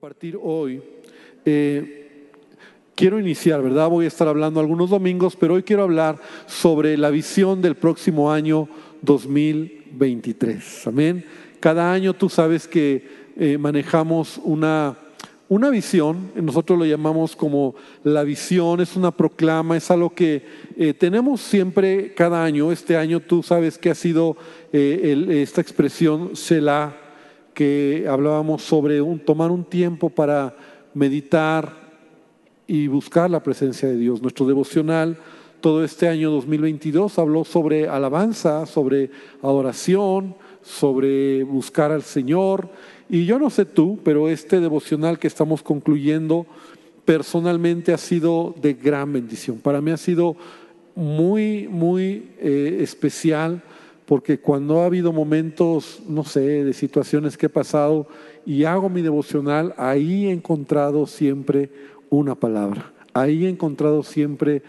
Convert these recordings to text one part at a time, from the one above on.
compartir hoy. Eh, quiero iniciar, ¿verdad? Voy a estar hablando algunos domingos, pero hoy quiero hablar sobre la visión del próximo año 2023. Amén. Cada año tú sabes que eh, manejamos una, una visión, nosotros lo llamamos como la visión, es una proclama, es algo que eh, tenemos siempre cada año. Este año tú sabes que ha sido esta expresión Selah que hablábamos sobre un, tomar un tiempo para meditar y buscar la presencia de Dios. Nuestro devocional todo este año 2022 habló sobre alabanza, sobre adoración, sobre buscar al Señor. Y yo no sé tú, pero este devocional que estamos concluyendo personalmente ha sido de gran bendición. Para mí ha sido muy, muy eh, especial porque cuando ha habido momentos, no sé, de situaciones que he pasado y hago mi devocional, ahí he encontrado siempre una palabra, ahí he encontrado siempre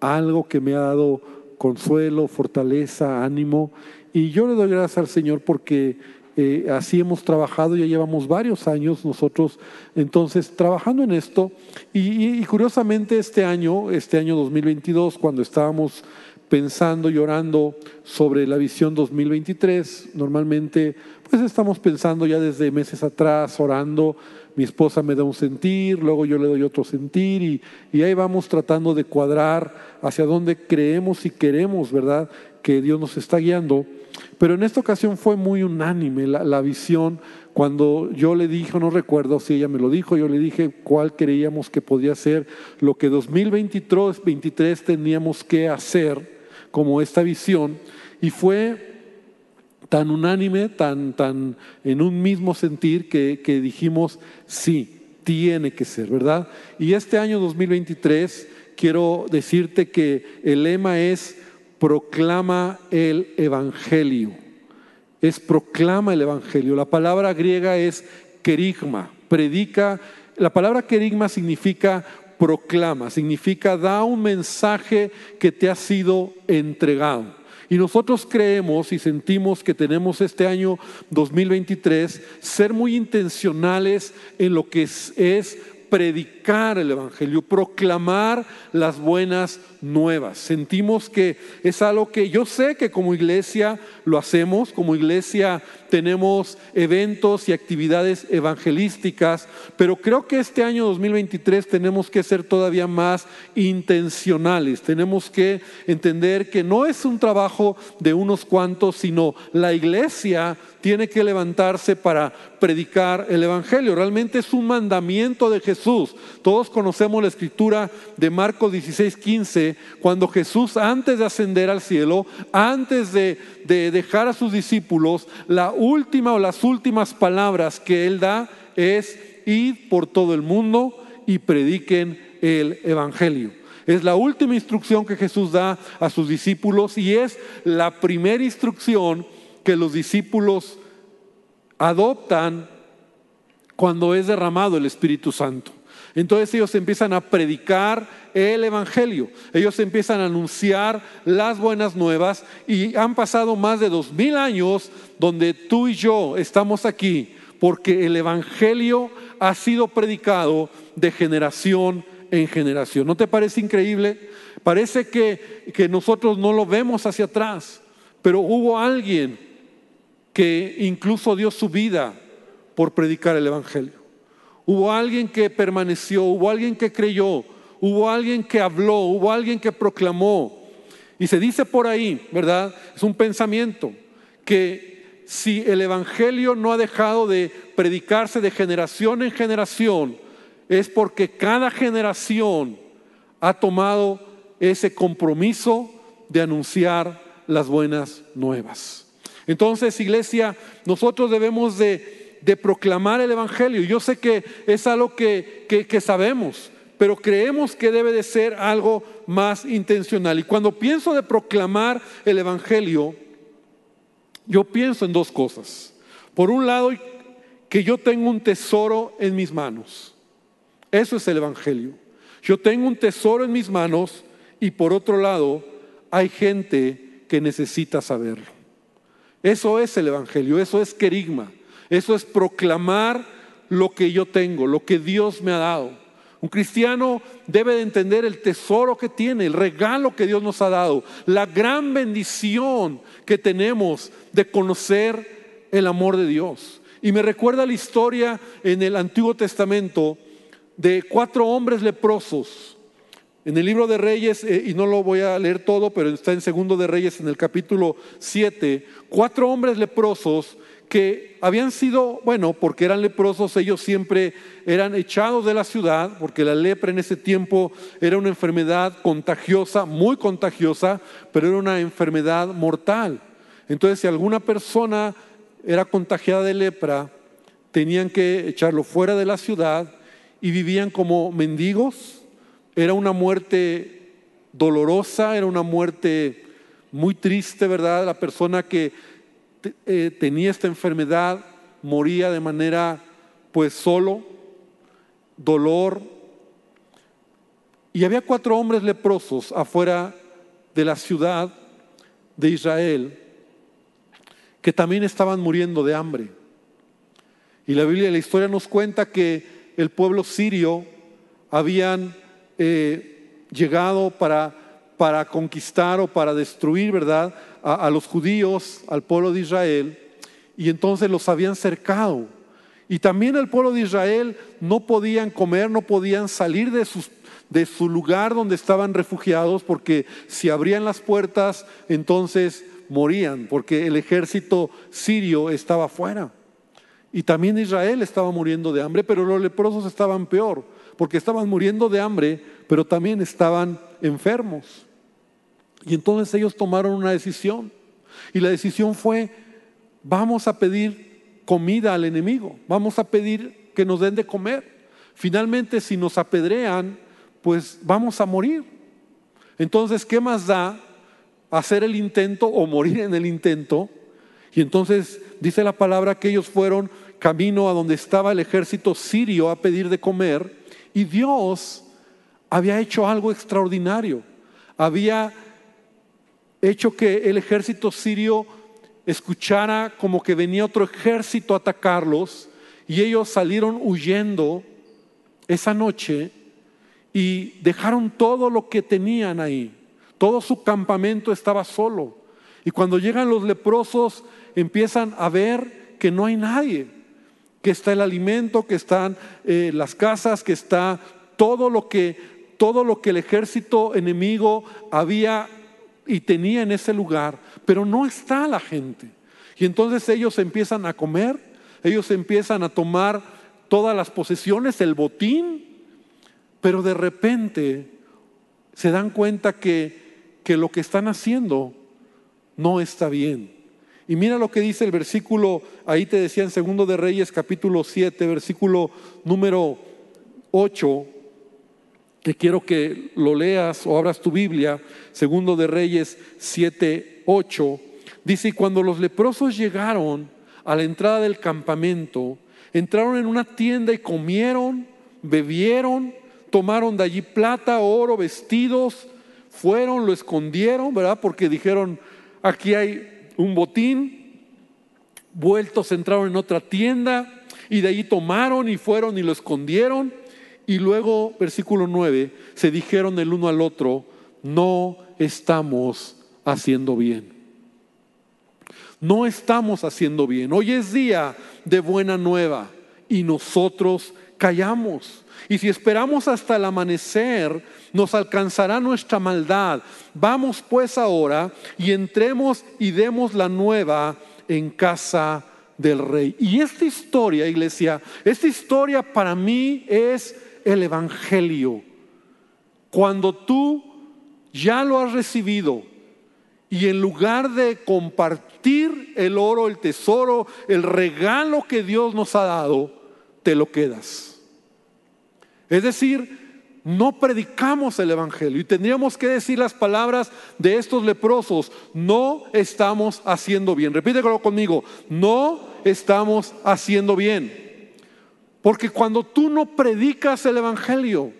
algo que me ha dado consuelo, fortaleza, ánimo. Y yo le doy gracias al Señor porque eh, así hemos trabajado, ya llevamos varios años nosotros, entonces, trabajando en esto. Y, y curiosamente este año, este año 2022, cuando estábamos pensando y orando sobre la visión 2023. Normalmente, pues estamos pensando ya desde meses atrás, orando. Mi esposa me da un sentir, luego yo le doy otro sentir y, y ahí vamos tratando de cuadrar hacia dónde creemos y queremos, ¿verdad? Que Dios nos está guiando. Pero en esta ocasión fue muy unánime la, la visión. Cuando yo le dije, no recuerdo si ella me lo dijo, yo le dije cuál creíamos que podía ser lo que 2023 23 teníamos que hacer como esta visión y fue tan unánime, tan, tan en un mismo sentir que, que dijimos, sí, tiene que ser, ¿verdad? Y este año 2023 quiero decirte que el lema es proclama el Evangelio. Es proclama el Evangelio. La palabra griega es kerigma, predica. La palabra kerigma significa proclama, significa da un mensaje que te ha sido entregado. Y nosotros creemos y sentimos que tenemos este año 2023 ser muy intencionales en lo que es, es predicar el Evangelio, proclamar las buenas nuevas. Sentimos que es algo que yo sé que como iglesia lo hacemos, como iglesia tenemos eventos y actividades evangelísticas, pero creo que este año 2023 tenemos que ser todavía más intencionales, tenemos que entender que no es un trabajo de unos cuantos, sino la iglesia tiene que levantarse para predicar el Evangelio. Realmente es un mandamiento de Jesús. Todos conocemos la escritura de Marcos 16, 15, cuando Jesús antes de ascender al cielo, antes de, de dejar a sus discípulos, la última o las últimas palabras que él da es id por todo el mundo y prediquen el Evangelio. Es la última instrucción que Jesús da a sus discípulos y es la primera instrucción que los discípulos adoptan cuando es derramado el Espíritu Santo. Entonces ellos empiezan a predicar el Evangelio, ellos empiezan a anunciar las buenas nuevas y han pasado más de dos mil años donde tú y yo estamos aquí porque el Evangelio ha sido predicado de generación en generación. ¿No te parece increíble? Parece que, que nosotros no lo vemos hacia atrás, pero hubo alguien que incluso dio su vida por predicar el Evangelio. Hubo alguien que permaneció, hubo alguien que creyó, hubo alguien que habló, hubo alguien que proclamó. Y se dice por ahí, ¿verdad? Es un pensamiento que si el Evangelio no ha dejado de predicarse de generación en generación, es porque cada generación ha tomado ese compromiso de anunciar las buenas nuevas. Entonces, iglesia, nosotros debemos de, proclamar el Evangelio. Yo sé que es algo que, que sabemos, pero creemos que debe de ser algo más intencional. Y cuando pienso de proclamar el Evangelio, yo pienso en dos cosas. Por un lado, que yo tengo un tesoro en mis manos. Eso es el Evangelio. Yo tengo un tesoro en mis manos y por otro lado, hay gente que necesita saberlo. Eso es el Evangelio, eso es querigma, eso es proclamar lo que yo tengo, lo que Dios me ha dado. Un cristiano debe de entender el tesoro que tiene, el regalo que Dios nos ha dado, la gran bendición que tenemos de conocer el amor de Dios. Y me recuerda la historia en el Antiguo Testamento de cuatro hombres leprosos. En el libro de Reyes, eh, y no lo voy a leer todo, pero está en Segundo de Reyes en el capítulo 7, cuatro hombres leprosos que habían sido, bueno, porque eran leprosos, ellos siempre eran echados de la ciudad, porque la lepra en ese tiempo era una enfermedad contagiosa, muy contagiosa, pero era una enfermedad mortal. Entonces, si alguna persona era contagiada de lepra, tenían que echarlo fuera de la ciudad y vivían como mendigos. Era una muerte dolorosa, era una muerte muy triste, ¿verdad? La persona que eh, tenía esta enfermedad moría de manera pues solo, dolor. Y había cuatro hombres leprosos afuera de la ciudad de Israel que también estaban muriendo de hambre. Y la Biblia, la historia nos cuenta que el pueblo sirio habían eh, llegado para, para conquistar o para destruir, ¿verdad? A, los judíos, al pueblo de Israel, y entonces los habían cercado. Y también el pueblo de Israel no podían comer, no podían salir de, de su lugar donde estaban refugiados, porque si abrían las puertas, entonces morían, porque el ejército sirio estaba fuera. Y también Israel estaba muriendo de hambre, pero los leprosos estaban peor, porque estaban muriendo de hambre, pero también estaban enfermos. Y entonces ellos tomaron una decisión. Y la decisión fue, vamos a pedir comida al enemigo, vamos a pedir que nos den de comer. Finalmente, si nos apedrean, pues vamos a morir. Entonces, ¿qué más da hacer el intento o morir en el intento. Y entonces dice la palabra que ellos fueron camino a donde estaba el ejército sirio a pedir de comer y Dios había hecho algo extraordinario. Había hecho que el ejército sirio escuchara como que venía otro ejército a atacarlos y ellos salieron huyendo esa noche y dejaron todo lo que tenían ahí. Todo su campamento estaba solo. Y cuando llegan los leprosos, empiezan a ver que no hay nadie, que está el alimento, que están eh, las casas, que está todo lo que, todo lo que el ejército enemigo había y tenía en ese lugar, pero no está la gente. Y entonces ellos empiezan a comer, ellos empiezan a tomar todas las posesiones, el botín, pero de repente se dan cuenta que que lo que están haciendo no está bien. Y mira lo que dice el versículo, ahí te decía en Segundo de Reyes capítulo 7, versículo número 8, que quiero que lo leas o abras tu Biblia, Segundo de Reyes 7, 8, dice, y cuando los leprosos llegaron a la entrada del campamento, entraron en una tienda y comieron, bebieron, tomaron de allí plata, oro, vestidos, fueron, lo escondieron, ¿verdad? Porque dijeron, aquí hay un botín, vueltos entraron en otra tienda y de allí tomaron y fueron y lo escondieron. Y luego, versículo 9, se dijeron el uno al otro, no estamos haciendo bien. No estamos haciendo bien. Hoy es día de buena nueva y nosotros callamos. Y si esperamos hasta el amanecer, nos alcanzará nuestra maldad. Vamos pues ahora y entremos y demos la nueva en casa del rey. Y esta historia, iglesia, esta historia para mí es el Evangelio. Cuando tú ya lo has recibido y en lugar de compartir el oro, el tesoro, el regalo que Dios nos ha dado, te lo quedas. Es decir, no predicamos el Evangelio y tendríamos que decir las palabras de estos leprosos, no estamos haciendo bien. Repítelo conmigo, no estamos haciendo bien. Porque cuando tú no predicas el Evangelio,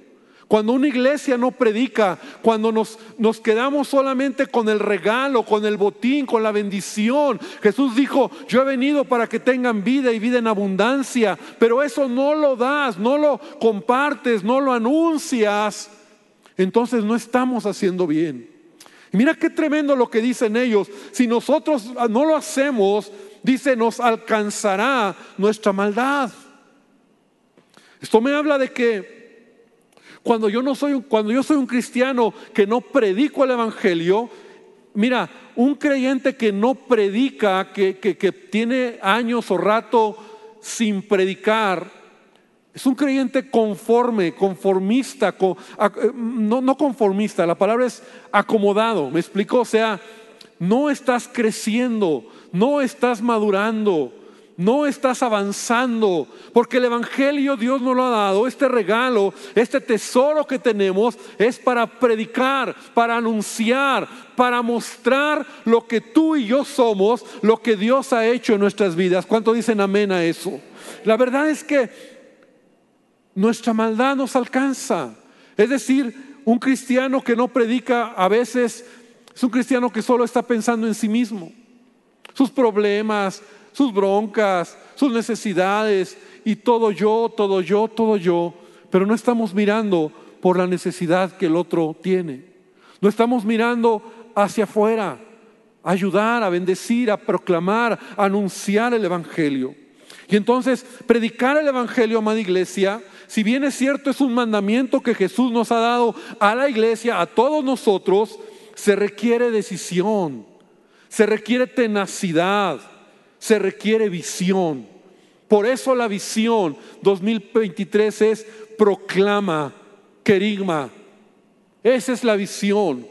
Cuando una iglesia no predica, cuando nos, nos, quedamos solamente con el regalo, con el botín, con la bendición. Jesús dijo, yo he venido para que tengan vida y vida en abundancia, pero eso no lo das, no lo compartes, no lo anuncias. Entonces no estamos haciendo bien. mira qué tremendo lo que dicen ellos. Si nosotros no lo hacemos, dice, nos alcanzará nuestra maldad. Esto me habla de que cuando yo no soy, cuando yo soy un cristiano que no predico el evangelio, mira, un creyente que no predica, que, que, tiene años o rato sin predicar, es un creyente conforme, conformista, eh, no, no conformista, la palabra es acomodado, ¿me explico? O sea, no estás creciendo, no estás madurando, no estás avanzando, porque el Evangelio Dios nos lo ha dado, este regalo, este tesoro que tenemos es para predicar, para anunciar, para mostrar lo que tú y yo somos, lo que Dios ha hecho en nuestras vidas. ¿Cuánto dicen amén a eso? La verdad es que nuestra maldad nos alcanza. Es decir, un cristiano que no predica a veces es un cristiano que solo está pensando en sí mismo, sus problemas, sus broncas, sus necesidades y todo yo, todo yo, todo yo, pero no estamos mirando por la necesidad que el otro tiene. No estamos mirando hacia afuera, ayudar, a bendecir, a proclamar, a anunciar el Evangelio. Y entonces, predicar el Evangelio, amada iglesia, si bien es cierto, es un mandamiento que Jesús nos ha dado a la iglesia, a todos nosotros, se requiere decisión, se requiere tenacidad, se requiere visión. Por eso la visión 2023 es proclama, querigma. Esa es la visión.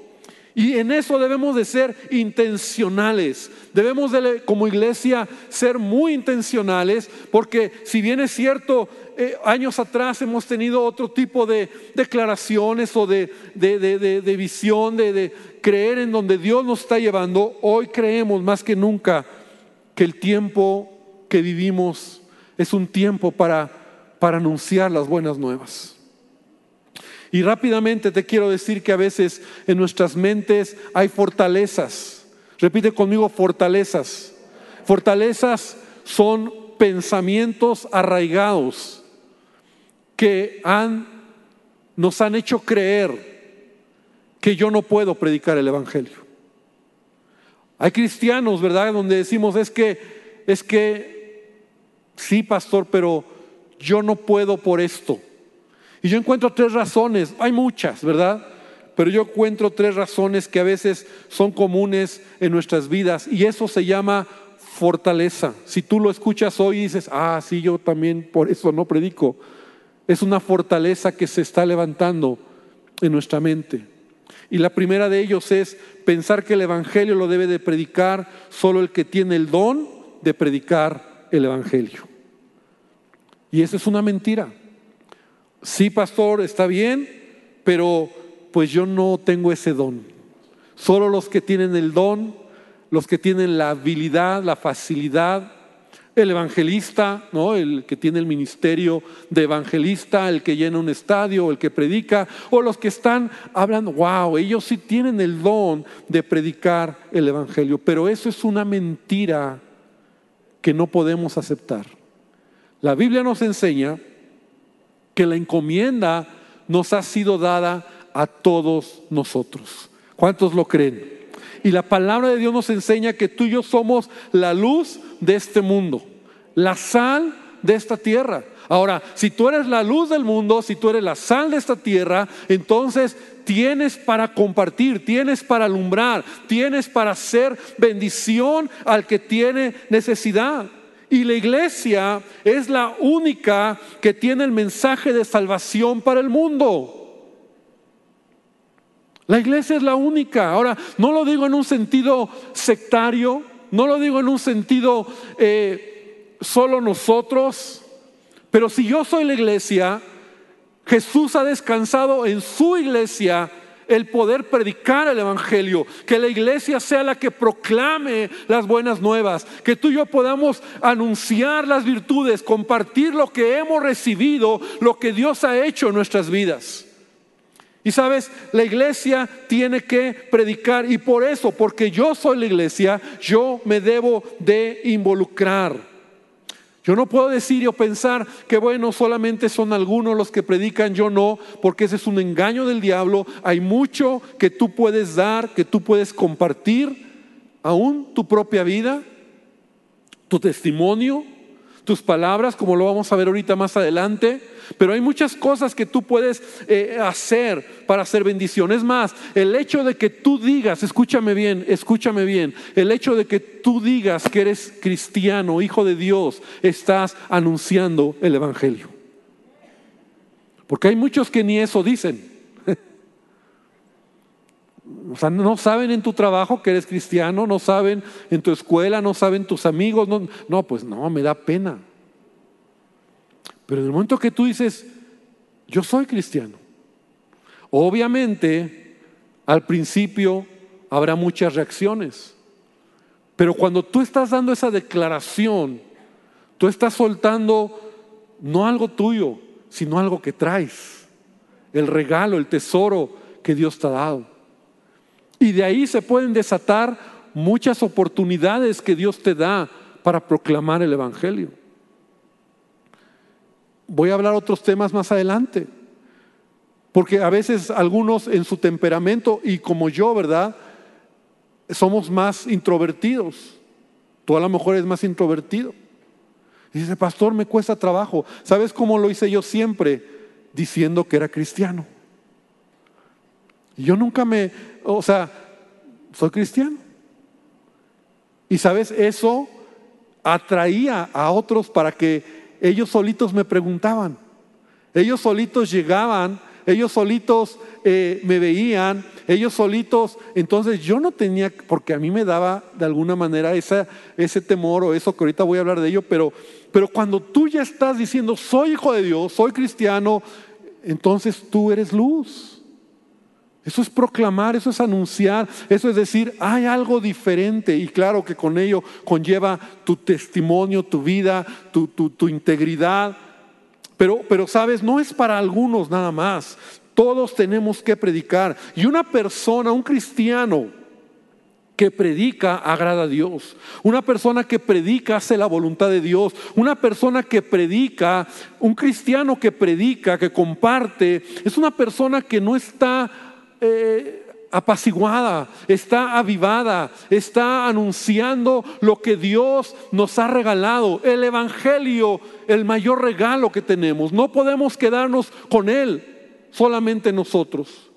Y en eso debemos de ser intencionales. Debemos de, como iglesia ser muy intencionales porque si bien es cierto, eh, años atrás hemos tenido otro tipo de declaraciones o de, de visión, de creer en donde Dios nos está llevando, hoy creemos más que nunca que el tiempo que vivimos es un tiempo para, para anunciar las buenas nuevas. Y rápidamente te quiero decir que a veces en nuestras mentes hay fortalezas. Repite conmigo, fortalezas. Fortalezas son pensamientos arraigados que han, nos han hecho creer que yo no puedo predicar el Evangelio. Hay cristianos, ¿verdad? Donde decimos, es que, es que, sí, pastor, pero yo no puedo por esto. Y yo encuentro tres razones, hay muchas, ¿verdad? Pero yo encuentro tres razones que a veces son comunes en nuestras vidas y eso se llama fortaleza. Si tú lo escuchas hoy y dices, ah, sí, yo también por eso no predico, es una fortaleza que se está levantando en nuestra mente. Y la primera de ellos es pensar que el Evangelio lo debe de predicar solo el que tiene el don de predicar el Evangelio. Y eso es una mentira. Sí, pastor, está bien, pero pues yo no tengo ese don. Solo los que tienen el don, los que tienen la habilidad, la facilidad, el evangelista, ¿no? el que tiene el ministerio de evangelista, el que llena un estadio, el que predica, o los que están hablando, wow, ellos sí tienen el don de predicar el evangelio, pero eso es una mentira que no podemos aceptar. La Biblia nos enseña que la encomienda nos ha sido dada a todos nosotros. ¿Cuántos lo creen? Y la palabra de Dios nos enseña que tú y yo somos la luz de este mundo, la sal de esta tierra. Ahora, si tú eres la luz del mundo, si tú eres la sal de esta tierra, entonces tienes para compartir, tienes para alumbrar, tienes para hacer bendición al que tiene necesidad. Y la iglesia es la única que tiene el mensaje de salvación para el mundo. La iglesia es la única. Ahora, no lo digo en un sentido sectario, no lo digo en un sentido eh, solo nosotros, pero si yo soy la iglesia, Jesús ha descansado en su iglesia el poder predicar el Evangelio, que la iglesia sea la que proclame las buenas nuevas, que tú y yo podamos anunciar las virtudes, compartir lo que hemos recibido, lo que Dios ha hecho en nuestras vidas. Y sabes, la iglesia tiene que predicar y por eso, porque yo soy la iglesia, yo me debo de involucrar. Yo no puedo decir o pensar que bueno, solamente son algunos los que predican, yo no, porque ese es un engaño del diablo. Hay mucho que tú puedes dar, que tú puedes compartir, aún tu propia vida, tu testimonio, tus palabras, como lo vamos a ver ahorita más adelante. Pero hay muchas cosas que tú puedes eh, hacer para hacer bendición. Es más, el hecho de que tú digas, escúchame bien, escúchame bien, el hecho de que tú digas que eres cristiano, hijo de Dios, estás anunciando el Evangelio. Porque hay muchos que ni eso dicen. O sea, no saben en tu trabajo que eres cristiano, no saben en tu escuela, no saben tus amigos. No, no pues no, me da pena. Pero en el momento que tú dices, yo soy cristiano, obviamente al principio habrá muchas reacciones. Pero cuando tú estás dando esa declaración, tú estás soltando no algo tuyo, sino algo que traes. El regalo, el tesoro que Dios te ha dado. Y de ahí se pueden desatar muchas oportunidades que Dios te da para proclamar el Evangelio. Voy a hablar otros temas más adelante. Porque a veces algunos en su temperamento, y como yo, ¿verdad? Somos más introvertidos. Tú a lo mejor eres más introvertido. Y dice, pastor, me cuesta trabajo. ¿Sabes cómo lo hice yo siempre? Diciendo que era cristiano. Yo nunca me, o sea, soy cristiano. Y sabes, eso atraía a otros para que ellos solitos me preguntaban, ellos solitos llegaban, ellos solitos eh, me veían, ellos solitos, entonces yo no tenía, porque a mí me daba de alguna manera ese temor o eso que ahorita voy a hablar de ello, pero, pero cuando tú ya estás diciendo, soy hijo de Dios, soy cristiano, entonces tú eres luz. Eso es proclamar, eso es anunciar, eso es decir, hay algo diferente y claro que con ello conlleva tu testimonio, tu vida, tu, tu, integridad. Pero, pero sabes, no es para algunos nada más. Todos tenemos que predicar. Y una persona, un cristiano que predica agrada a Dios. Una persona que predica hace la voluntad de Dios. Una persona que predica, un cristiano que predica, que comparte, es una persona que no está eh, apaciguada, está avivada, está anunciando lo que Dios nos ha regalado, el Evangelio, el mayor regalo que tenemos. No podemos quedarnos con Él, solamente nosotros.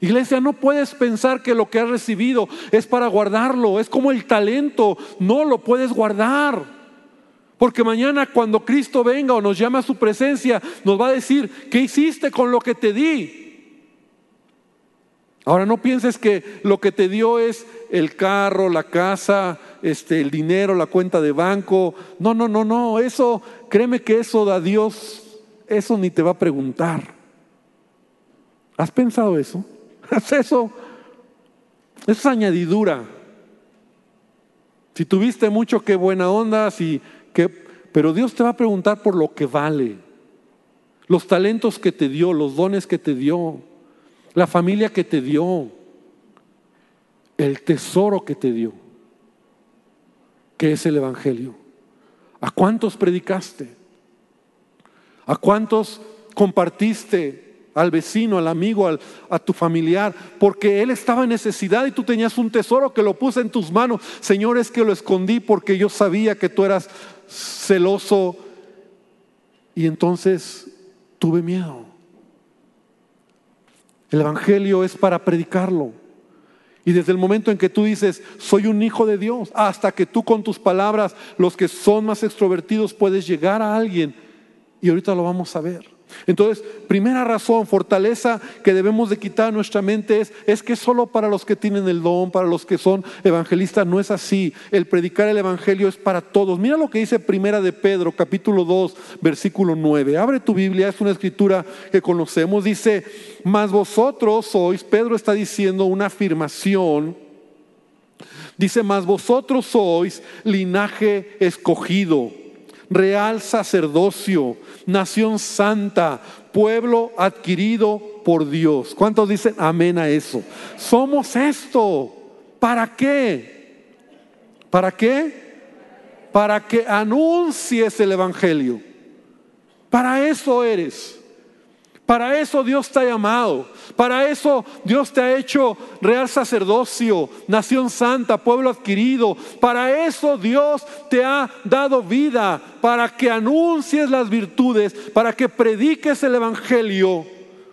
Iglesia, no puedes pensar que lo que has recibido es para guardarlo, es como el talento, no lo puedes guardar. Porque mañana cuando Cristo venga o nos llama a su presencia, nos va a decir, ¿qué hiciste con lo que te di? Ahora no pienses que lo que te dio es el carro, la casa, este, el dinero, la cuenta de banco. No, no, no, no. Eso, créeme que eso da Dios, eso ni te va a preguntar. ¿Has pensado eso? ¿Haz eso? Eso es añadidura. Si tuviste mucho, qué buena onda, si, qué, pero Dios te va a preguntar por lo que vale. Los talentos que te dio, los dones que te dio la familia que te dio, el tesoro que te dio, que es el Evangelio. ¿A cuántos predicaste? ¿A cuántos compartiste al vecino, al amigo, a tu familiar? Porque él estaba en necesidad y tú tenías un tesoro que lo puse en tus manos. Señor, es que lo escondí porque yo sabía que tú eras celoso y entonces tuve miedo. El Evangelio es para predicarlo. Y desde el momento en que tú dices, soy un hijo de Dios, hasta que tú con tus palabras, los que son más extrovertidos, puedes llegar a alguien. Y ahorita lo vamos a ver. Entonces, primera razón, fortaleza que debemos de quitar nuestra mente es, es que solo para los que tienen el don, para los que son evangelistas, no es así. El predicar el evangelio es para todos. Mira lo que dice primera de Pedro, capítulo 2, versículo 9. Abre tu Biblia, es una escritura que conocemos. Dice, mas vosotros sois, Pedro está diciendo una afirmación. Dice, mas vosotros sois linaje escogido real sacerdocio, nación santa, pueblo adquirido por Dios. ¿Cuántos dicen amén a eso? Somos esto. ¿Para qué? ¿Para qué? Para que anuncies el Evangelio. Para eso eres. Para eso Dios te ha llamado. Para eso Dios te ha hecho real sacerdocio, nación santa, pueblo adquirido. Para eso Dios te ha dado vida, para que anuncies las virtudes, para que prediques el Evangelio,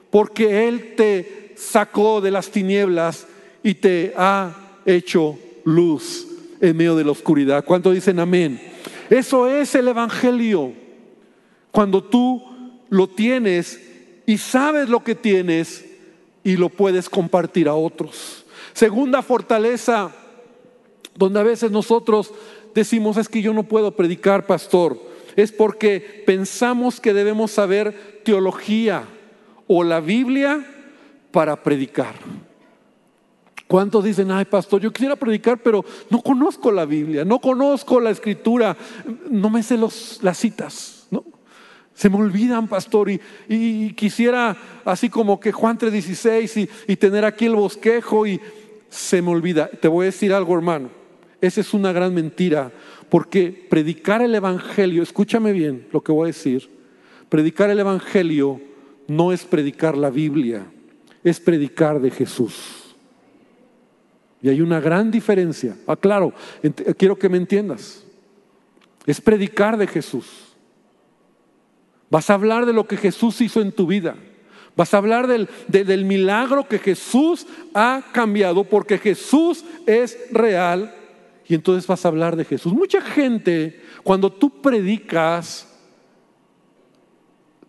porque Él te sacó de las tinieblas y te ha hecho luz en medio de la oscuridad. ¿Cuánto dicen amén? Eso es el Evangelio. Cuando tú lo tienes y sabes lo que tienes y lo puedes compartir a otros. Segunda fortaleza, donde a veces nosotros decimos es que yo no puedo predicar, pastor, es porque pensamos que debemos saber teología o la Biblia para predicar. ¿Cuántos dicen, ay pastor, yo quisiera predicar, pero no conozco la Biblia, no conozco la escritura, no me sé los, las citas? Se me olvidan, pastor, y, quisiera así como que Juan 3:16 y, y tener aquí el bosquejo y se me olvida. Te voy a decir algo, hermano. Esa es una gran mentira, porque predicar el Evangelio, escúchame bien lo que voy a decir, predicar el Evangelio no es predicar la Biblia, es predicar de Jesús. Y hay una gran diferencia. Ah, claro, quiero que me entiendas. Es predicar de Jesús. Vas a hablar de lo que Jesús hizo en tu vida. Vas a hablar del, del, milagro que Jesús ha cambiado porque Jesús es real. Y entonces vas a hablar de Jesús. Mucha gente, cuando tú predicas,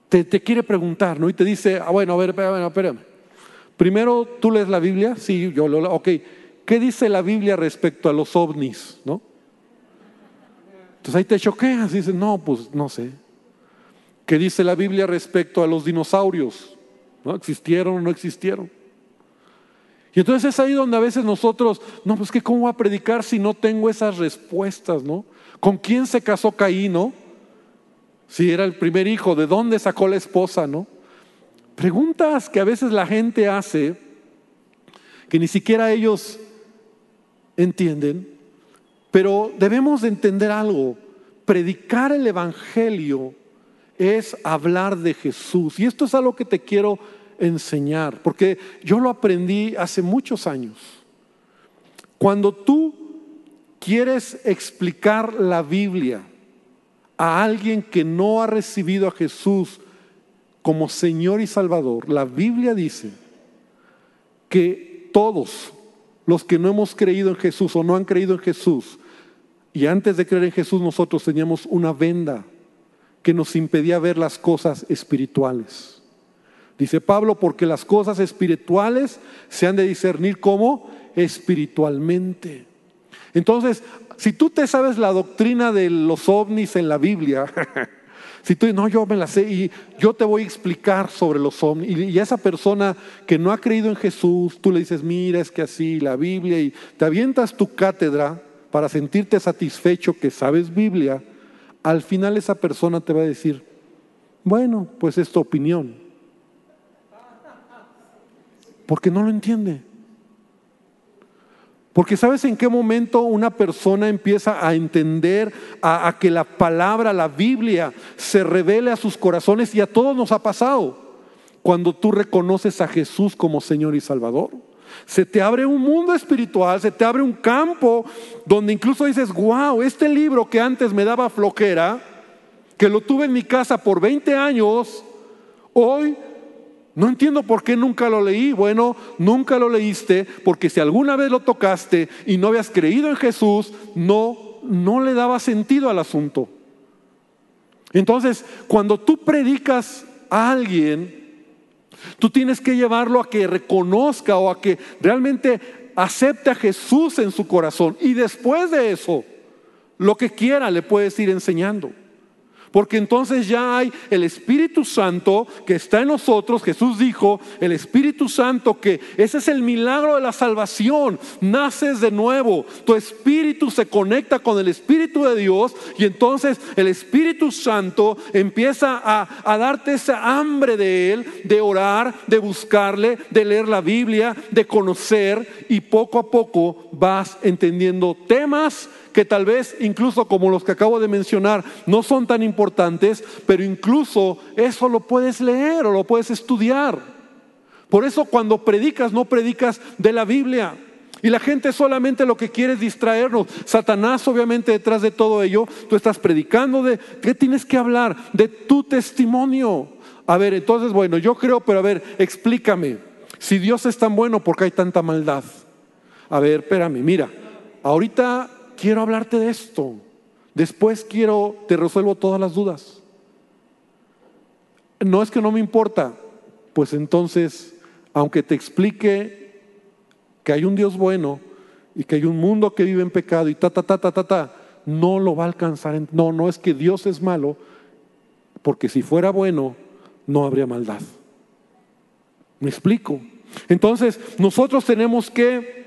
te, quiere preguntar, ¿no? Y te dice, ah, bueno, a ver, espérame, espérame. Primero, ¿tú lees la Biblia? Sí, yo lo leo. Ok, ¿qué dice la Biblia respecto a los ovnis, no? Entonces ahí te choqueas dices, no, pues no sé. ¿Qué dice la Biblia respecto a los dinosaurios? ¿No existieron o no existieron? Y entonces es ahí donde a veces nosotros, no, pues que cómo voy a predicar si no tengo esas respuestas, ¿no? ¿Con quién se casó Caín, no? Si era el primer hijo, ¿de dónde sacó la esposa, no? Preguntas que a veces la gente hace que ni siquiera ellos entienden, pero debemos de entender algo. Predicar el evangelio es hablar de Jesús. Y esto es algo que te quiero enseñar, porque yo lo aprendí hace muchos años. Cuando tú quieres explicar la Biblia a alguien que no ha recibido a Jesús como Señor y Salvador, la Biblia dice que todos los que no hemos creído en Jesús o no han creído en Jesús, y antes de creer en Jesús nosotros teníamos una venda que nos impedía ver las cosas espirituales. Dice Pablo, porque las cosas espirituales se han de discernir como espiritualmente. Entonces, si tú te sabes la doctrina de los ovnis en la Biblia, si tú no, yo me la sé y yo te voy a explicar sobre los ovnis, y, y esa persona que no ha creído en Jesús, tú le dices, mira, es que así la Biblia, y te avientas tu cátedra para sentirte satisfecho que sabes Biblia, al final esa persona te va a decir, bueno, pues es tu opinión. Porque no lo entiende. Porque sabes en qué momento una persona empieza a entender, a, que la palabra, la Biblia, se revele a sus corazones y a todos nos ha pasado. Cuando tú reconoces a Jesús como Señor y Salvador. Se te abre un mundo espiritual, se te abre un campo donde incluso dices, wow, este libro que antes me daba flojera, que lo tuve en mi casa por 20 años, hoy no entiendo por qué nunca lo leí. Bueno, nunca lo leíste porque si alguna vez lo tocaste y no habías creído en Jesús, no, no le daba sentido al asunto. Entonces, cuando tú predicas a alguien, Tú tienes que llevarlo a que reconozca o a que realmente acepte a Jesús en su corazón. Y después de eso, lo que quiera le puedes ir enseñando. Porque entonces ya hay el Espíritu Santo que está en nosotros. Jesús dijo, el Espíritu Santo que ese es el milagro de la salvación. Naces de nuevo. Tu espíritu se conecta con el Espíritu de Dios y entonces el Espíritu Santo empieza a, darte esa hambre de Él, de orar, de buscarle, de leer la Biblia, de conocer y poco a poco vas entendiendo temas que tal vez incluso como los que acabo de mencionar no son tan importantes, pero incluso eso lo puedes leer o lo puedes estudiar. Por eso cuando predicas no predicas de la Biblia. Y la gente solamente lo que quiere es distraernos. Satanás obviamente detrás de todo ello, tú estás predicando de qué tienes que hablar, de tu testimonio. A ver, entonces, bueno, yo creo, pero a ver, explícame. Si Dios es tan bueno, ¿por qué hay tanta maldad? A ver, espérame, mira, ahorita quiero hablarte de esto. Después quiero, te resuelvo todas las dudas. No es que no me importa, pues entonces, aunque te explique que hay un Dios bueno y que hay un mundo que vive en pecado y ta, ta, ta, ta, ta, ta, no lo va a alcanzar. No, no es que Dios es malo, porque si fuera bueno, no habría maldad. ¿Me explico? Entonces, nosotros tenemos que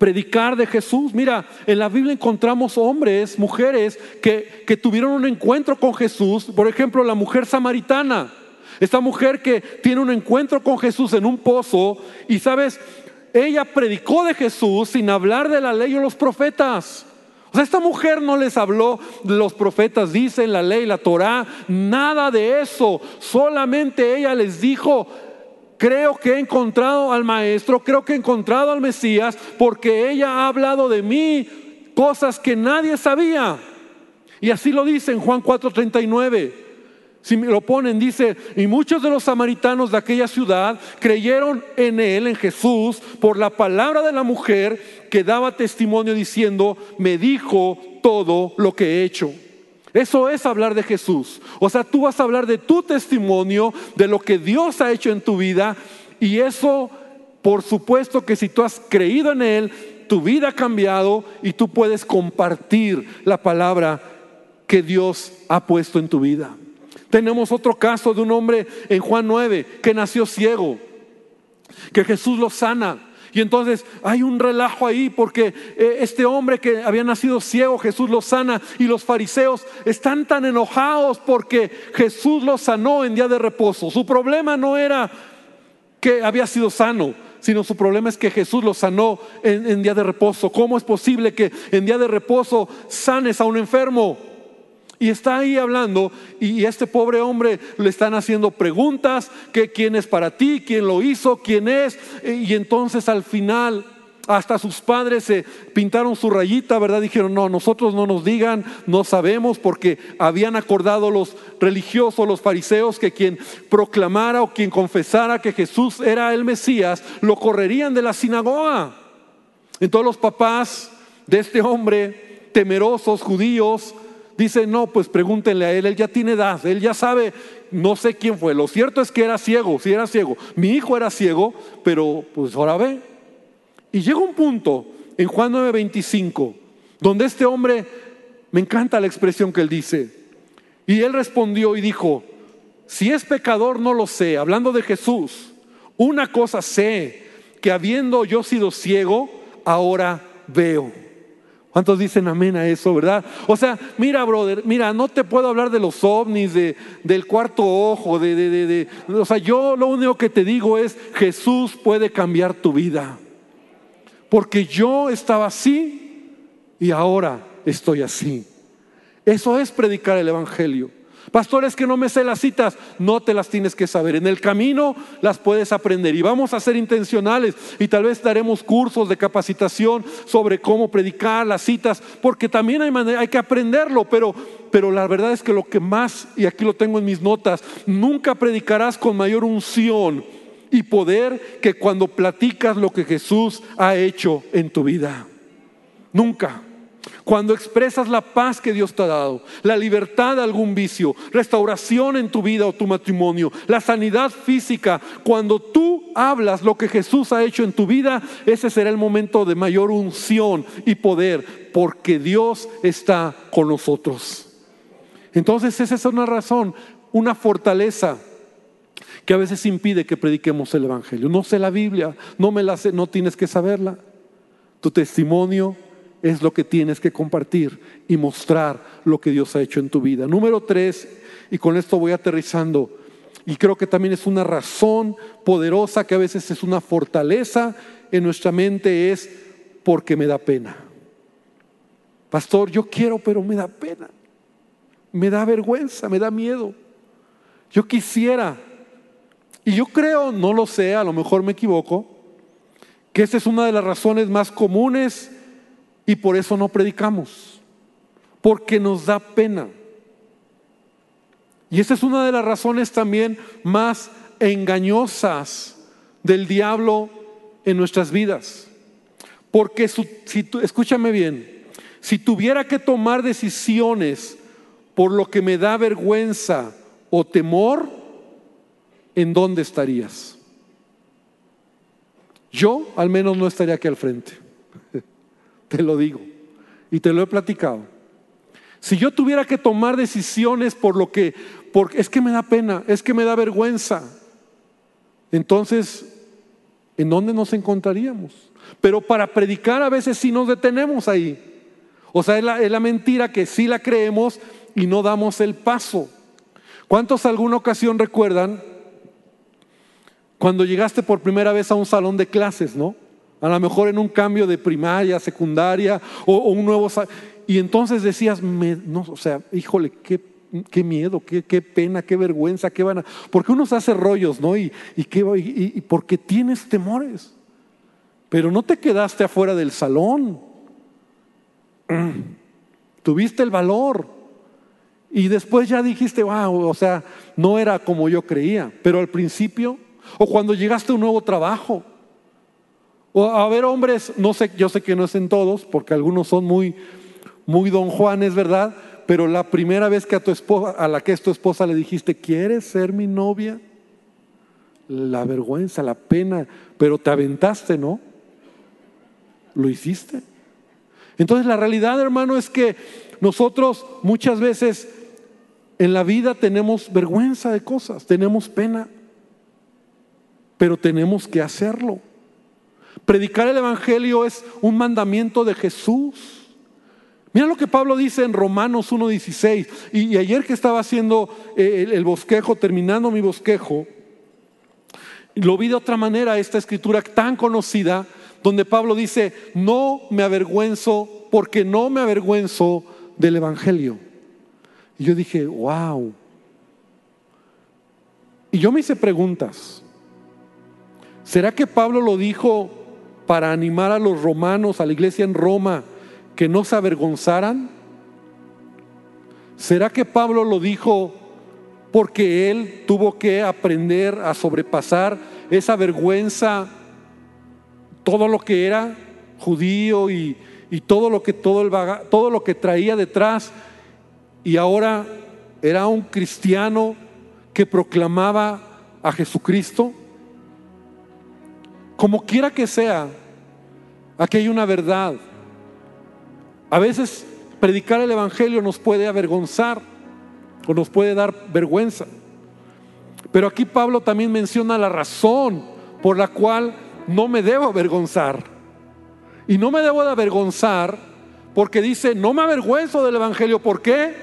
predicar de Jesús. Mira, en la Biblia encontramos hombres, mujeres que, tuvieron un encuentro con Jesús. Por ejemplo, la mujer samaritana. Esta mujer que tiene un encuentro con Jesús en un pozo y sabes, ella predicó de Jesús sin hablar de la ley o los profetas. O sea, esta mujer no les habló de los profetas, dicen la ley, la Torah, nada de eso. Solamente ella les dijo, creo que he encontrado al Maestro, creo que he encontrado al Mesías, porque ella ha hablado de mí cosas que nadie sabía. Y así lo dice en Juan 4:39. Si me lo ponen, dice, y muchos de los samaritanos de aquella ciudad creyeron en él, en Jesús, por la palabra de la mujer que daba testimonio diciendo, me dijo todo lo que he hecho. Eso es hablar de Jesús. O sea, tú vas a hablar de tu testimonio, de lo que Dios ha hecho en tu vida. Y eso, por supuesto que si tú has creído en Él, tu vida ha cambiado y tú puedes compartir la palabra que Dios ha puesto en tu vida. Tenemos otro caso de un hombre en Juan 9 que nació ciego, que Jesús lo sana. Y entonces hay un relajo ahí porque eh, este hombre que había nacido ciego, Jesús lo sana y los fariseos están tan enojados porque Jesús lo sanó en día de reposo. Su problema no era que había sido sano, sino su problema es que Jesús lo sanó en, en día de reposo. ¿Cómo es posible que en día de reposo sanes a un enfermo? Y está ahí hablando y este pobre hombre le están haciendo preguntas, que quién es para ti, quién lo hizo, quién es. Y entonces al final hasta sus padres se pintaron su rayita, ¿verdad? Dijeron, no, nosotros no nos digan, no sabemos, porque habían acordado los religiosos, los fariseos, que quien proclamara o quien confesara que Jesús era el Mesías, lo correrían de la sinagoga. Entonces los papás de este hombre, temerosos judíos, Dice, no, pues pregúntenle a él, él ya tiene edad, él ya sabe, no sé quién fue. Lo cierto es que era ciego, sí era ciego. Mi hijo era ciego, pero pues ahora ve. Y llega un punto en Juan 9:25, donde este hombre, me encanta la expresión que él dice, y él respondió y dijo, si es pecador no lo sé, hablando de Jesús, una cosa sé, que habiendo yo sido ciego, ahora veo. ¿Cuántos dicen amén a eso, verdad? O sea, mira, brother, mira, no te puedo hablar de los ovnis, de, del cuarto ojo, de, de, de, de, O sea, yo lo único que te digo es, Jesús puede cambiar tu vida. Porque yo estaba así y ahora estoy así. Eso es predicar el Evangelio. Pastores que no me sé las citas, no te las tienes que saber. En el camino las puedes aprender y vamos a ser intencionales y tal vez daremos cursos de capacitación sobre cómo predicar las citas, porque también hay, hay que aprenderlo, pero, pero la verdad es que lo que más, y aquí lo tengo en mis notas, nunca predicarás con mayor unción y poder que cuando platicas lo que Jesús ha hecho en tu vida. Nunca. Cuando expresas la paz que Dios te ha dado, la libertad de algún vicio, restauración en tu vida o tu matrimonio, la sanidad física, cuando tú hablas lo que Jesús ha hecho en tu vida, ese será el momento de mayor unción y poder, porque Dios está con nosotros. Entonces esa es una razón, una fortaleza que a veces impide que prediquemos el Evangelio. No sé la Biblia, no me la sé, no tienes que saberla. Tu testimonio es lo que tienes que compartir y mostrar lo que Dios ha hecho en tu vida. Número tres, y con esto voy aterrizando, y creo que también es una razón poderosa que a veces es una fortaleza en nuestra mente, es porque me da pena. Pastor, yo quiero, pero me da pena. Me da vergüenza, me da miedo. Yo quisiera, y yo creo, no lo sé, a lo mejor me equivoco, que esa es una de las razones más comunes y por eso no predicamos, porque nos da pena. Y esa es una de las razones también más engañosas del diablo en nuestras vidas. Porque si escúchame bien, si tuviera que tomar decisiones por lo que me da vergüenza o temor, ¿en dónde estarías? Yo al menos no estaría aquí al frente te lo digo. Y te lo he platicado. Si yo tuviera que tomar decisiones por lo que, porque es que me da pena, es que me da vergüenza, entonces, ¿en dónde nos encontraríamos? Pero para predicar a veces sí nos detenemos ahí. O sea, es la, es la mentira que sí la creemos y no damos el paso. ¿Cuántos alguna ocasión recuerdan cuando llegaste por primera vez a un salón de clases, no? A lo mejor en un cambio de primaria, secundaria o, un nuevo... Y entonces decías, no, o sea, híjole, qué, qué miedo, qué, qué, pena, qué vergüenza, qué van a... Porque uno se hace rollos, ¿no? Y, y, qué, y, y porque tienes temores. Pero no te quedaste afuera del salón. Tuviste el valor. Y después ya dijiste, wow, o sea, no era como yo creía. Pero al principio, o cuando llegaste a un nuevo trabajo, a ver, hombres, no sé, yo sé que no es en todos, porque algunos son muy, muy don Juanes, ¿verdad? Pero la primera vez que a tu esposa, a la que es tu esposa le dijiste, ¿quieres ser mi novia? La vergüenza, la pena, pero te aventaste, ¿no? Lo hiciste. Entonces la realidad, hermano, es que nosotros muchas veces en la vida tenemos vergüenza de cosas, tenemos pena, pero tenemos que hacerlo. Predicar el Evangelio es un mandamiento de Jesús. Mira lo que Pablo dice en Romanos 1.16. Y, ayer que estaba haciendo eh, el, bosquejo, terminando mi bosquejo, lo vi de otra manera, esta escritura tan conocida, donde Pablo dice, no me avergüenzo porque no me avergüenzo del Evangelio. Y yo dije, wow. Y yo me hice preguntas. ¿Será que Pablo lo dijo para animar a los romanos, a la iglesia en Roma, que no se avergonzaran? ¿Será que Pablo lo dijo porque él tuvo que aprender a sobrepasar esa vergüenza, todo lo que era judío y, todo lo que todo, el todo lo que traía detrás y ahora era un cristiano que proclamaba a Jesucristo? Como quiera que sea, Aquí hay una verdad. A veces predicar el Evangelio nos puede avergonzar o nos puede dar vergüenza. Pero aquí Pablo también menciona la razón por la cual no me debo avergonzar. Y no me debo de avergonzar porque dice, no me avergüenzo del Evangelio. ¿Por qué?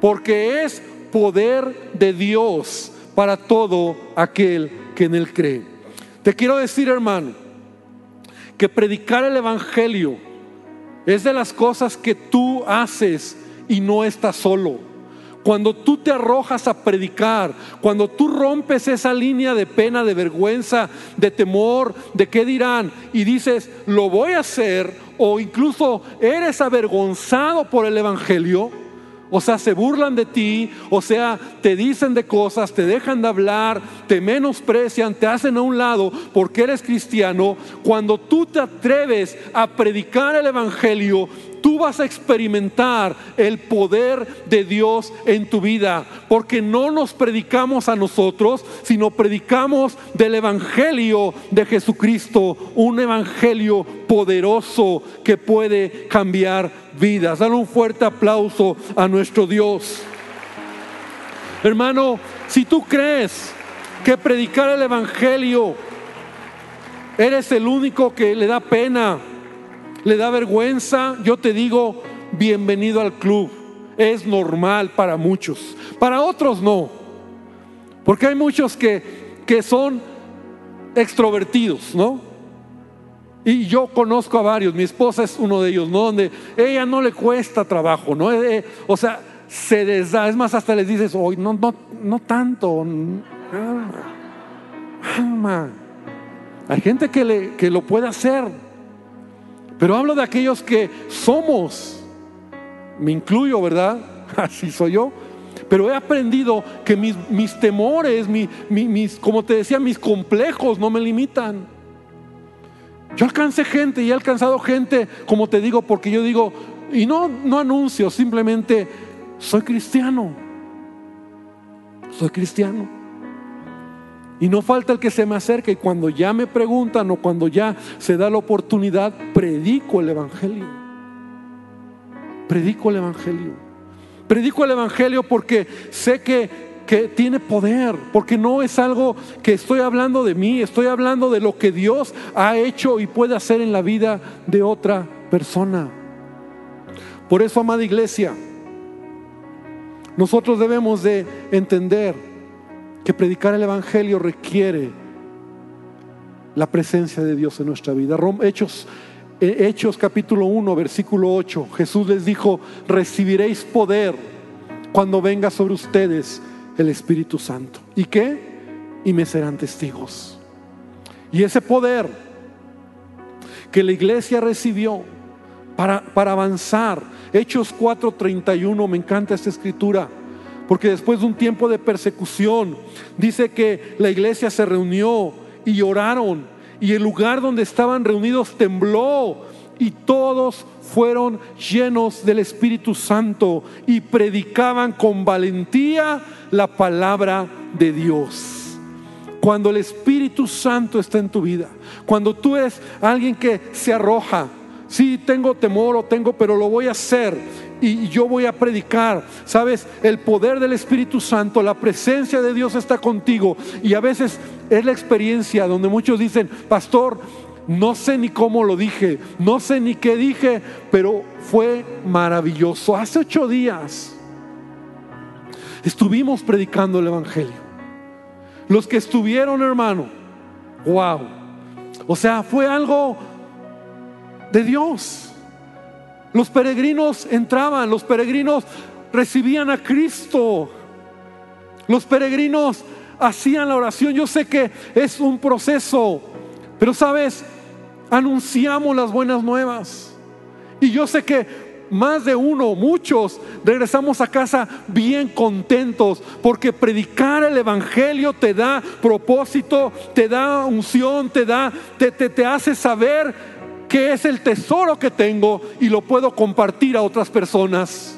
Porque es poder de Dios para todo aquel que en él cree. Te quiero decir, hermano, que predicar el Evangelio es de las cosas que tú haces y no estás solo. Cuando tú te arrojas a predicar, cuando tú rompes esa línea de pena, de vergüenza, de temor, de qué dirán, y dices, lo voy a hacer, o incluso eres avergonzado por el Evangelio, o sea, se burlan de ti, o sea, te dicen de cosas, te dejan de hablar, te menosprecian, te hacen a un lado porque eres cristiano. Cuando tú te atreves a predicar el Evangelio, tú vas a experimentar el poder de Dios en tu vida, porque no nos predicamos a nosotros, sino predicamos del Evangelio de Jesucristo, un Evangelio poderoso que puede cambiar vidas. Dale un fuerte aplauso a nuestro Dios. Hermano, si tú crees que predicar el Evangelio eres el único que le da pena, le da vergüenza, yo te digo, bienvenido al club. Es normal para muchos, para otros no. Porque hay muchos que, que son extrovertidos, ¿no? Y yo conozco a varios, mi esposa es uno de ellos, ¿no? Donde ella no le cuesta trabajo, ¿no? Eh, eh, o sea, se desda, es más, hasta les dices, hoy no, no, no tanto. Hay gente que, le, que lo puede hacer, pero hablo de aquellos que somos, me incluyo, ¿verdad? Así soy yo. Pero he aprendido que mis, mis temores, mis, como te decía, mis complejos no me limitan. Yo alcancé gente y he alcanzado gente, como te digo, porque yo digo, y no, no anuncio, simplemente soy cristiano. Soy cristiano. Y no falta el que se me acerque y cuando ya me preguntan o cuando ya se da la oportunidad, predico el Evangelio. Predico el Evangelio. Predico el Evangelio porque sé que que tiene poder, porque no es algo que estoy hablando de mí, estoy hablando de lo que Dios ha hecho y puede hacer en la vida de otra persona. Por eso, amada iglesia, nosotros debemos de entender que predicar el Evangelio requiere la presencia de Dios en nuestra vida. Hechos, eh, Hechos capítulo 1, versículo 8, Jesús les dijo, recibiréis poder cuando venga sobre ustedes el Espíritu Santo. ¿Y qué? Y me serán testigos. Y ese poder que la iglesia recibió para, para avanzar, Hechos 4:31, me encanta esta escritura, porque después de un tiempo de persecución, dice que la iglesia se reunió y oraron, y el lugar donde estaban reunidos tembló, y todos fueron llenos del Espíritu Santo y predicaban con valentía la palabra de Dios. Cuando el Espíritu Santo está en tu vida, cuando tú eres alguien que se arroja, sí tengo temor o tengo, pero lo voy a hacer y yo voy a predicar. Sabes, el poder del Espíritu Santo, la presencia de Dios está contigo. Y a veces es la experiencia donde muchos dicen, pastor, no sé ni cómo lo dije, no sé ni qué dije, pero fue maravilloso. Hace ocho días estuvimos predicando el Evangelio. Los que estuvieron, hermano, wow. O sea, fue algo de Dios. Los peregrinos entraban, los peregrinos recibían a Cristo. Los peregrinos hacían la oración. Yo sé que es un proceso, pero sabes, anunciamos las buenas nuevas. Y yo sé que más de uno, muchos, regresamos a casa bien contentos porque predicar el Evangelio te da propósito, te da unción, te da, te, te, hace saber que es el tesoro que tengo y lo puedo compartir a otras personas.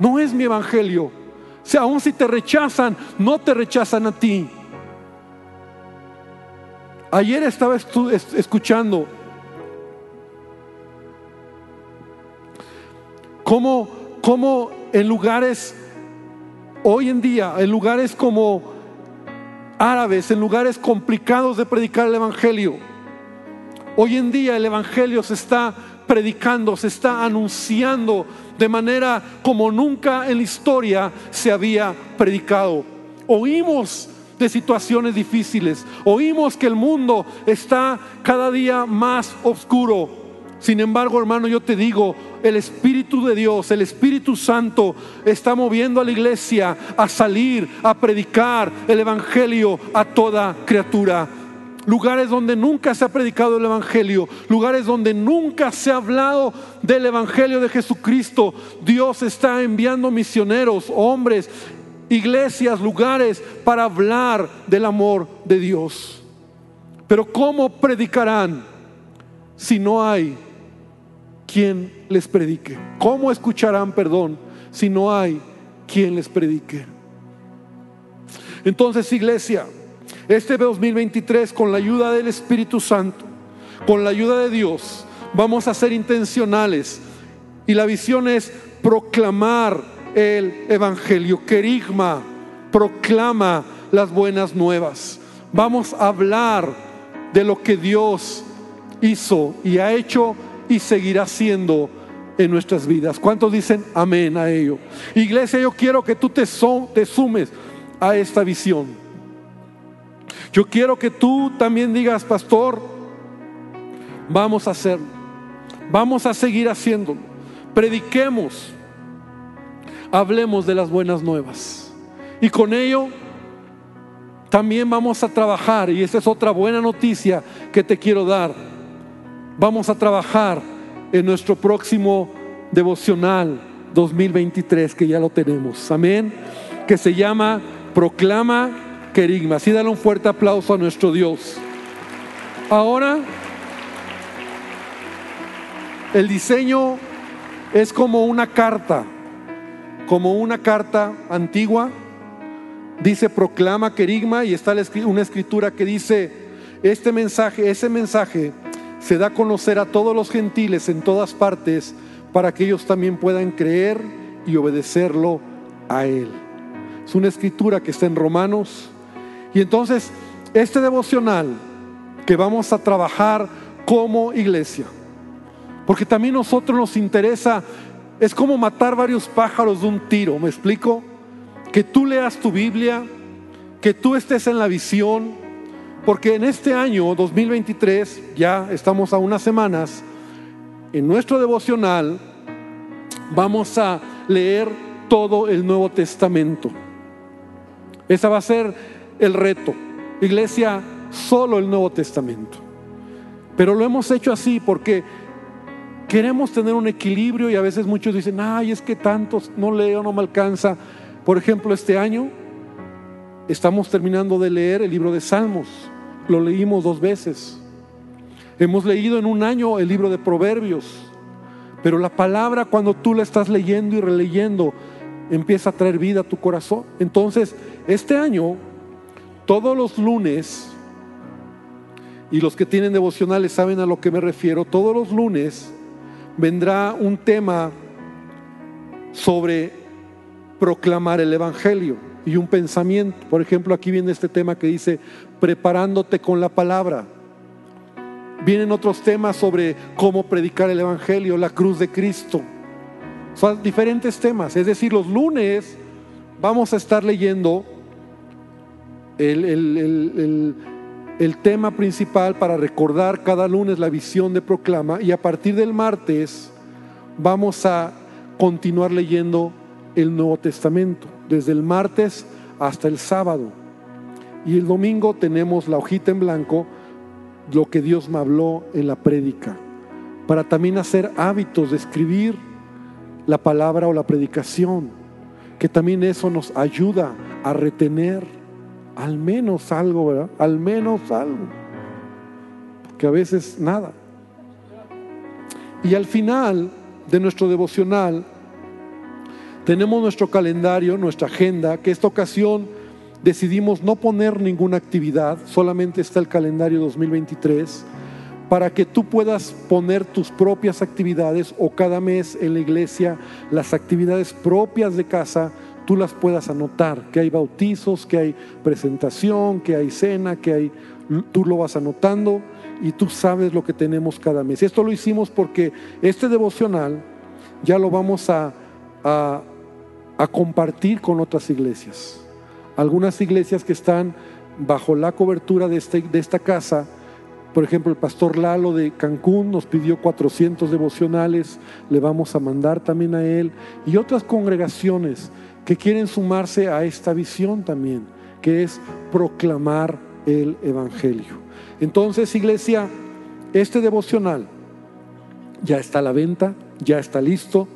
No es mi Evangelio. O sea, aun si te rechazan, no te rechazan a ti. Ayer estaba escuchando Cómo, cómo en lugares, hoy en día, en lugares como árabes, en lugares complicados de predicar el Evangelio, hoy en día el Evangelio se está predicando, se está anunciando de manera como nunca en la historia se había predicado. Oímos de situaciones difíciles, oímos que el mundo está cada día más oscuro, sin embargo, hermano, yo te digo, el Espíritu de Dios, el Espíritu Santo está moviendo a la iglesia a salir, a predicar el Evangelio a toda criatura. Lugares donde nunca se ha predicado el Evangelio, lugares donde nunca se ha hablado del Evangelio de Jesucristo. Dios está enviando misioneros, hombres, iglesias, lugares para hablar del amor de Dios. Pero ¿cómo predicarán si no hay quien les predique. ¿Cómo escucharán, perdón, si no hay quien les predique? Entonces, iglesia, este 2023, con la ayuda del Espíritu Santo, con la ayuda de Dios, vamos a ser intencionales. Y la visión es proclamar el Evangelio. Querigma proclama las buenas nuevas. Vamos a hablar de lo que Dios hizo y ha hecho y seguirá haciendo en nuestras vidas. ¿Cuántos dicen amén a ello? Iglesia, yo quiero que tú te, te sumes a esta visión. Yo quiero que tú también digas, pastor, vamos a hacerlo. Vamos a seguir haciéndolo. Prediquemos. Hablemos de las buenas nuevas. Y con ello también vamos a trabajar, y esa es otra buena noticia que te quiero dar. Vamos a trabajar en nuestro próximo devocional 2023, que ya lo tenemos. Amén. Que se llama Proclama Querigma. Así dale un fuerte aplauso a nuestro Dios. Ahora, el diseño es como una carta, como una carta antigua. Dice proclama querigma y está una escritura que dice, este mensaje, ese mensaje se da a conocer a todos los gentiles en todas partes para que ellos también puedan creer y obedecerlo a Él. Es una escritura que está en Romanos. Y entonces, este devocional que vamos a trabajar como iglesia, porque también a nosotros nos interesa, es como matar varios pájaros de un tiro, ¿me explico? Que tú leas tu Biblia, que tú estés en la visión, porque en este año 2023, ya estamos a unas semanas, en nuestro devocional vamos a leer todo el Nuevo Testamento. Ese va a ser el reto. Iglesia, solo el Nuevo Testamento. Pero lo hemos hecho así porque queremos tener un equilibrio y a veces muchos dicen, ay, es que tantos no leo, no me alcanza. Por ejemplo, este año estamos terminando de leer el libro de Salmos. Lo leímos dos veces. Hemos leído en un año el libro de Proverbios. Pero la palabra cuando tú la estás leyendo y releyendo empieza a traer vida a tu corazón. Entonces, este año, todos los lunes, y los que tienen devocionales saben a lo que me refiero, todos los lunes vendrá un tema sobre proclamar el Evangelio y un pensamiento. Por ejemplo, aquí viene este tema que dice, preparándote con la palabra. Vienen otros temas sobre cómo predicar el Evangelio, la cruz de Cristo. Son diferentes temas. Es decir, los lunes vamos a estar leyendo el, el, tema principal para recordar cada lunes la visión de Proclama y a partir del martes vamos a continuar leyendo el Nuevo Testamento, desde el martes hasta el sábado. Y el domingo tenemos la hojita en blanco lo que Dios me habló en la prédica, para también hacer hábitos de escribir la palabra o la predicación, que también eso nos ayuda a retener al menos algo, ¿verdad? Al menos algo, que a veces nada. Y al final de nuestro devocional tenemos nuestro calendario, nuestra agenda, que esta ocasión decidimos no poner ninguna actividad, solamente está el calendario 2023, para que tú puedas poner tus propias actividades o cada mes en la iglesia las actividades propias de casa, tú las puedas anotar, que hay bautizos, que hay presentación, que hay cena, que hay, tú lo vas anotando y tú sabes lo que tenemos cada mes. Esto lo hicimos porque este devocional ya lo vamos a, compartir con otras iglesias. Algunas iglesias que están bajo la cobertura de, este, de esta casa, por ejemplo, el pastor Lalo de Cancún nos pidió 400 devocionales, le vamos a mandar también a él, y otras congregaciones que quieren sumarse a esta visión también, que es proclamar el Evangelio. Entonces, iglesia, este devocional ya está a la venta, ya está listo,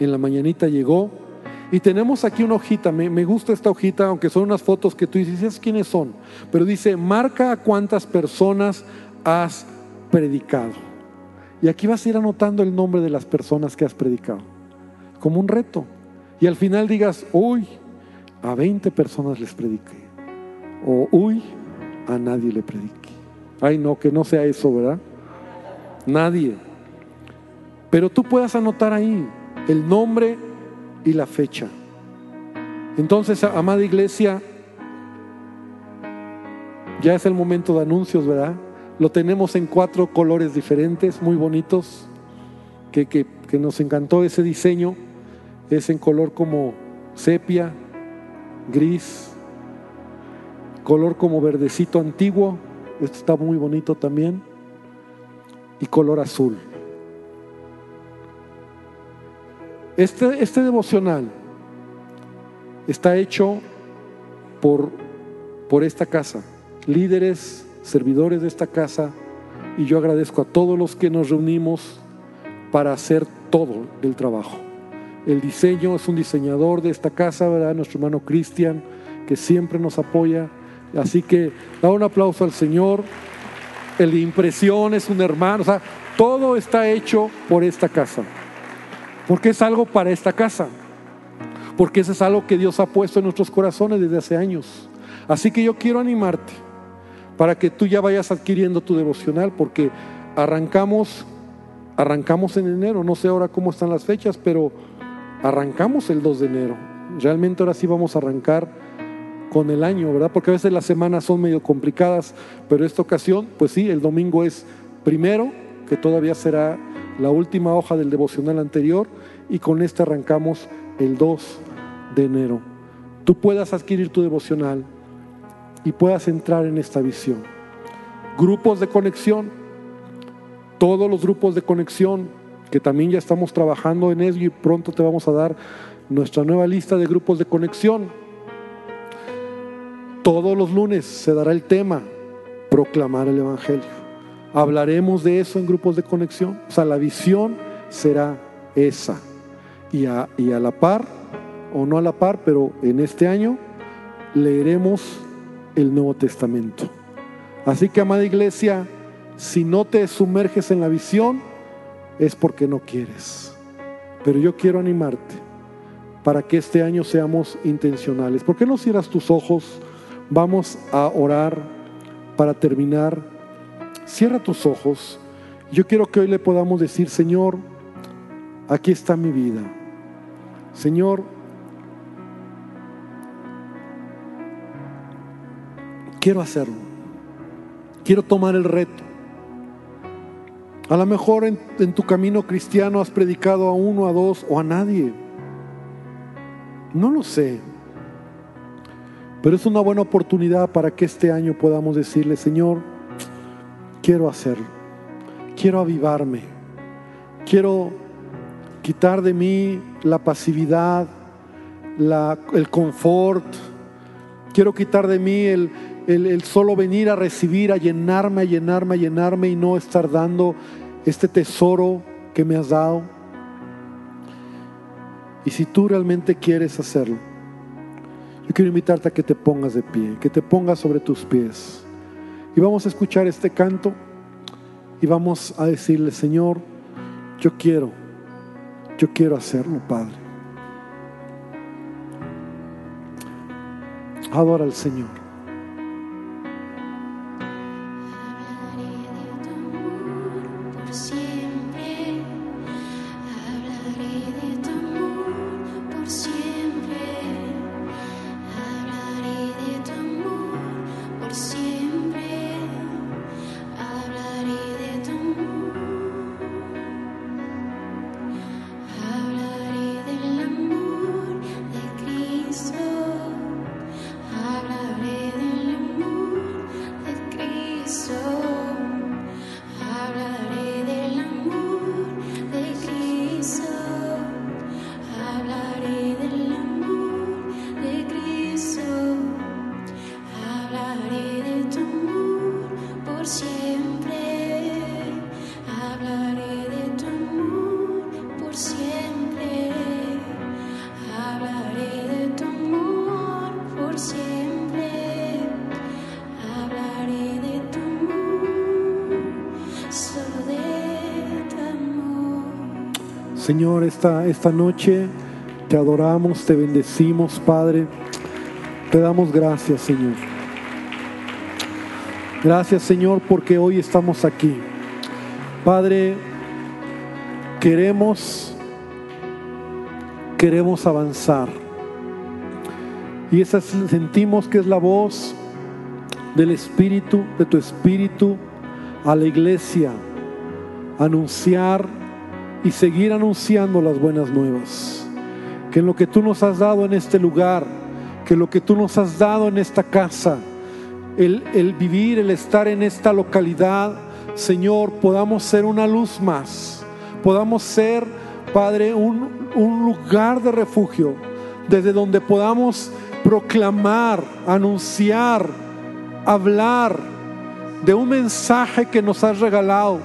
en la mañanita llegó, y tenemos aquí una hojita, me, gusta esta hojita, aunque son unas fotos que tú dices, quiénes son? Pero dice, marca a cuántas personas has predicado. Y aquí vas a ir anotando el nombre de las personas que has predicado, como un reto. Y al final digas, uy, a 20 personas les prediqué. O uy, a nadie le prediqué. Ay, no, que no sea eso, ¿verdad? Nadie. Pero tú puedas anotar ahí el nombre y la fecha. Entonces, amada iglesia, ya es el momento de anuncios, ¿verdad? Lo tenemos en cuatro colores diferentes, muy bonitos, que, que, nos encantó ese diseño. Es en color como sepia, gris, color como verdecito antiguo, esto está muy bonito también, y color azul. Este, este devocional está hecho por, por esta casa, líderes, servidores de esta casa, y yo agradezco a todos los que nos reunimos para hacer todo el trabajo. El diseño es un diseñador de esta casa, ¿verdad? Nuestro hermano Cristian, que siempre nos apoya. Así que da un aplauso al Señor. El de impresión es un hermano. O sea, todo está hecho por esta casa. Porque es algo para esta casa. Porque eso es algo que Dios ha puesto en nuestros corazones desde hace años. Así que yo quiero animarte para que tú ya vayas adquiriendo tu devocional porque arrancamos arrancamos en enero, no sé ahora cómo están las fechas, pero arrancamos el 2 de enero. Realmente ahora sí vamos a arrancar con el año, ¿verdad? Porque a veces las semanas son medio complicadas, pero esta ocasión, pues sí, el domingo es primero, que todavía será la última hoja del devocional anterior, y con este arrancamos el 2 de enero. Tú puedas adquirir tu devocional y puedas entrar en esta visión. Grupos de conexión, todos los grupos de conexión, que también ya estamos trabajando en ello y pronto te vamos a dar nuestra nueva lista de grupos de conexión. Todos los lunes se dará el tema, proclamar el Evangelio. Hablaremos de eso en grupos de conexión. O sea, la visión será esa. Y a, y a la par, o no a la par, pero en este año leeremos el Nuevo Testamento. Así que, amada iglesia, si no te sumerges en la visión, es porque no quieres. Pero yo quiero animarte para que este año seamos intencionales. ¿Por qué no cierras tus ojos? Vamos a orar para terminar. Cierra tus ojos. Yo quiero que hoy le podamos decir, Señor, aquí está mi vida. Señor, quiero hacerlo. Quiero tomar el reto. A lo mejor en, tu camino cristiano has predicado a uno, a dos o a nadie. No lo sé. Pero es una buena oportunidad para que este año podamos decirle, Señor, quiero hacerlo. Quiero avivarme. Quiero quitar de mí la pasividad, el confort. Quiero quitar de mí el, el, solo venir a recibir, a llenarme, a llenarme, a llenarme y no estar dando este tesoro que me has dado. Y si tú realmente quieres hacerlo, yo quiero invitarte a que te pongas de pie, que te pongas sobre tus pies. Y vamos a escuchar este canto y vamos a decirle, Señor, yo quiero, yo quiero hacerlo, Padre. Adora al Señor. Señor, esta, esta noche te adoramos, te bendecimos, Padre. Te damos gracias, Señor. Gracias, Señor, porque hoy estamos aquí. Padre, queremos queremos avanzar. Y esa sentimos que es la voz del Espíritu, de tu Espíritu, a la iglesia, anunciar y seguir anunciando las buenas nuevas. Que en lo que tú nos has dado en este lugar, que lo que tú nos has dado en esta casa, el, vivir, el estar en esta localidad, Señor, podamos ser una luz más, podamos ser, Padre, un, un lugar de refugio, desde donde podamos proclamar, anunciar, hablar de un mensaje que nos has regalado,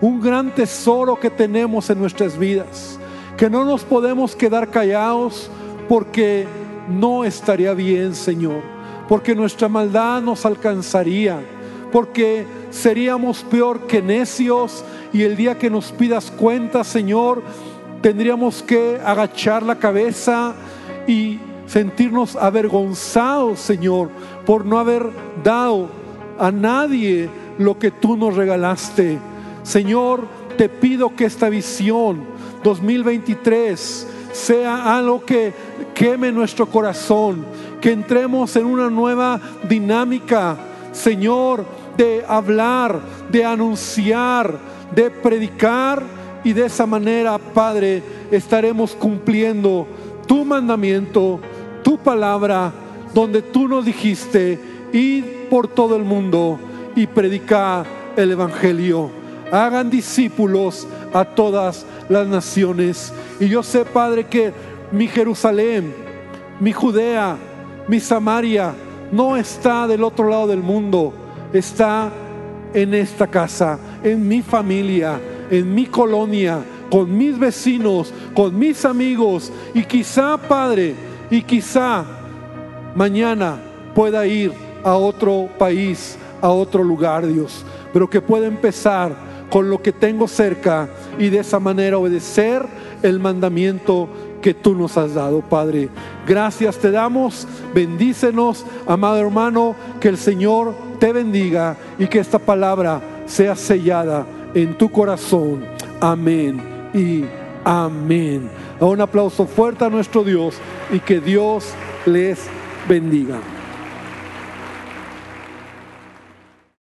un gran tesoro que tenemos en nuestras vidas, que no nos podemos quedar callados porque no estaría bien, Señor, porque nuestra maldad nos alcanzaría, porque seríamos peor que necios y el día que nos pidas cuenta, Señor, tendríamos que agachar la cabeza y sentirnos avergonzados, Señor, por no haber dado a nadie lo que tú nos regalaste. Señor, te pido que esta visión 2023 sea algo que queme nuestro corazón, que entremos en una nueva dinámica, Señor, de hablar, de anunciar, de predicar y de esa manera, Padre, estaremos cumpliendo tu mandamiento, tu palabra, donde tú nos dijiste, id por todo el mundo y predicar el Evangelio. Hagan discípulos a todas las naciones. Y yo sé, Padre, que mi Jerusalén, mi Judea, mi Samaria, no está del otro lado del mundo, está en esta casa, en mi familia, en mi colonia, con mis vecinos, con mis amigos. Y quizá, Padre, y quizá mañana pueda ir a otro país, a otro lugar, Dios, pero que pueda empezar con lo que tengo cerca y de esa manera obedecer el mandamiento que tú nos has dado, Padre. Gracias te damos, bendícenos, amado hermano, que el Señor te bendiga y que esta palabra sea sellada en tu corazón. Amén y amén. Un aplauso fuerte a nuestro Dios y que Dios les bendiga.